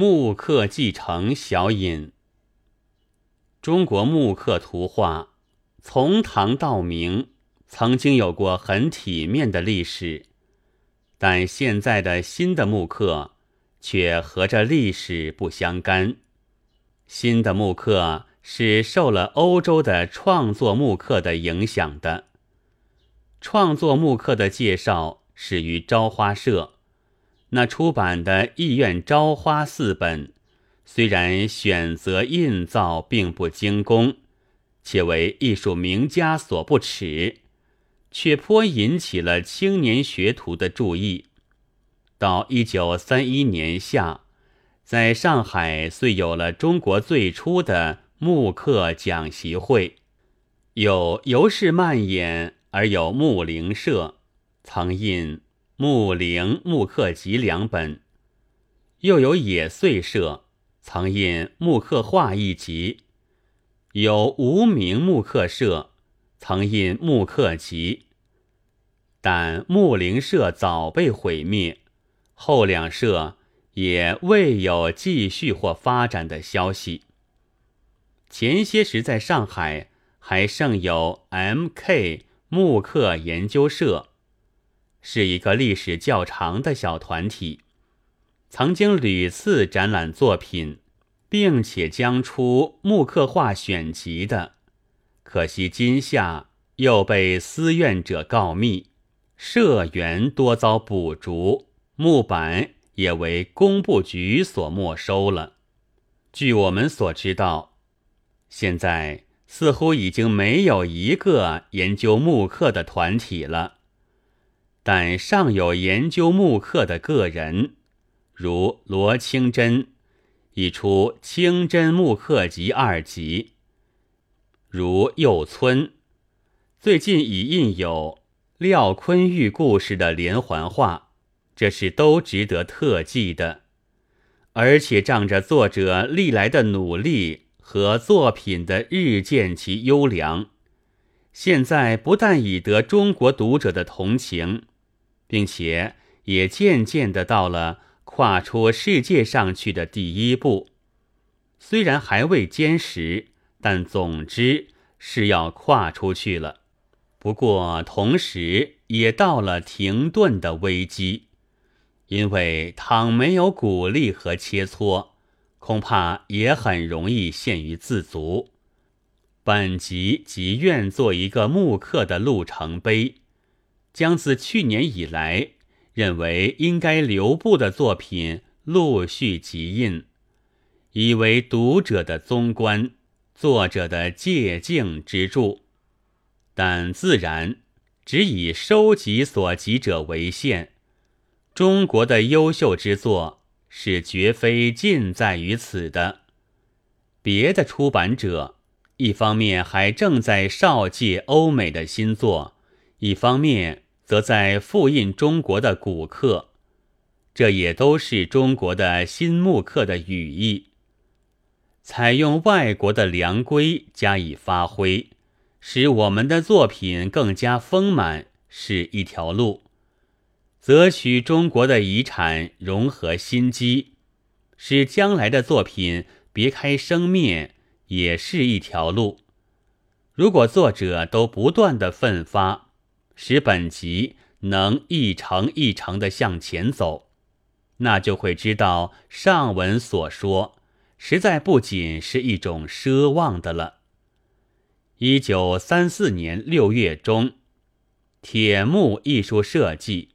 木刻继承小引。中国木刻图画从唐到明，曾经有过很体面的历史，但现在的新的木刻却和这历史不相干。新的木刻是受了欧洲的创作木刻的影响的。创作木刻的介绍始于朝花社。那出版的《意愿朝花》四本，虽然选择印造并不精工，且为艺术名家所不齿，却颇引起了青年学徒的注意。到一九三一年夏，在上海遂有了中国最初的木刻讲习会，有由是蔓延而有木灵社，曾印。木灵木刻集两本，又有野岁社曾印木刻画一集，有无名木刻社曾印木刻集，但木灵社早被毁灭，后两社也未有继续或发展的消息。前些时在上海还剩有 M.K. 木刻研究社。是一个历史较长的小团体，曾经屡次展览作品，并且将出木刻画选集的。可惜今夏又被私怨者告密，社员多遭捕逐，木板也为工部局所没收了。据我们所知道，现在似乎已经没有一个研究木刻的团体了。但尚有研究木刻的个人，如罗清真，已出《清真木刻集》二集；如右村，最近已印有廖坤玉故事的连环画，这是都值得特记的。而且仗着作者历来的努力和作品的日渐其优良，现在不但已得中国读者的同情。并且也渐渐的到了跨出世界上去的第一步，虽然还未坚实，但总之是要跨出去了。不过同时也到了停顿的危机，因为倘没有鼓励和切磋，恐怕也很容易陷于自足。本集即愿做一个木刻的路程碑。将自去年以来认为应该留步的作品陆续集印，以为读者的宗观，作者的借镜之助。但自然只以收集所集者为限。中国的优秀之作是绝非尽在于此的。别的出版者一方面还正在少借欧美的新作。一方面则在复印中国的古刻，这也都是中国的新木刻的语义。采用外国的良规加以发挥，使我们的作品更加丰满，是一条路；择取中国的遗产，融合新机，使将来的作品别开生面，也是一条路。如果作者都不断的奋发，使本集能一程一程的向前走，那就会知道上文所说，实在不仅是一种奢望的了。一九三四年六月中，铁木艺术设计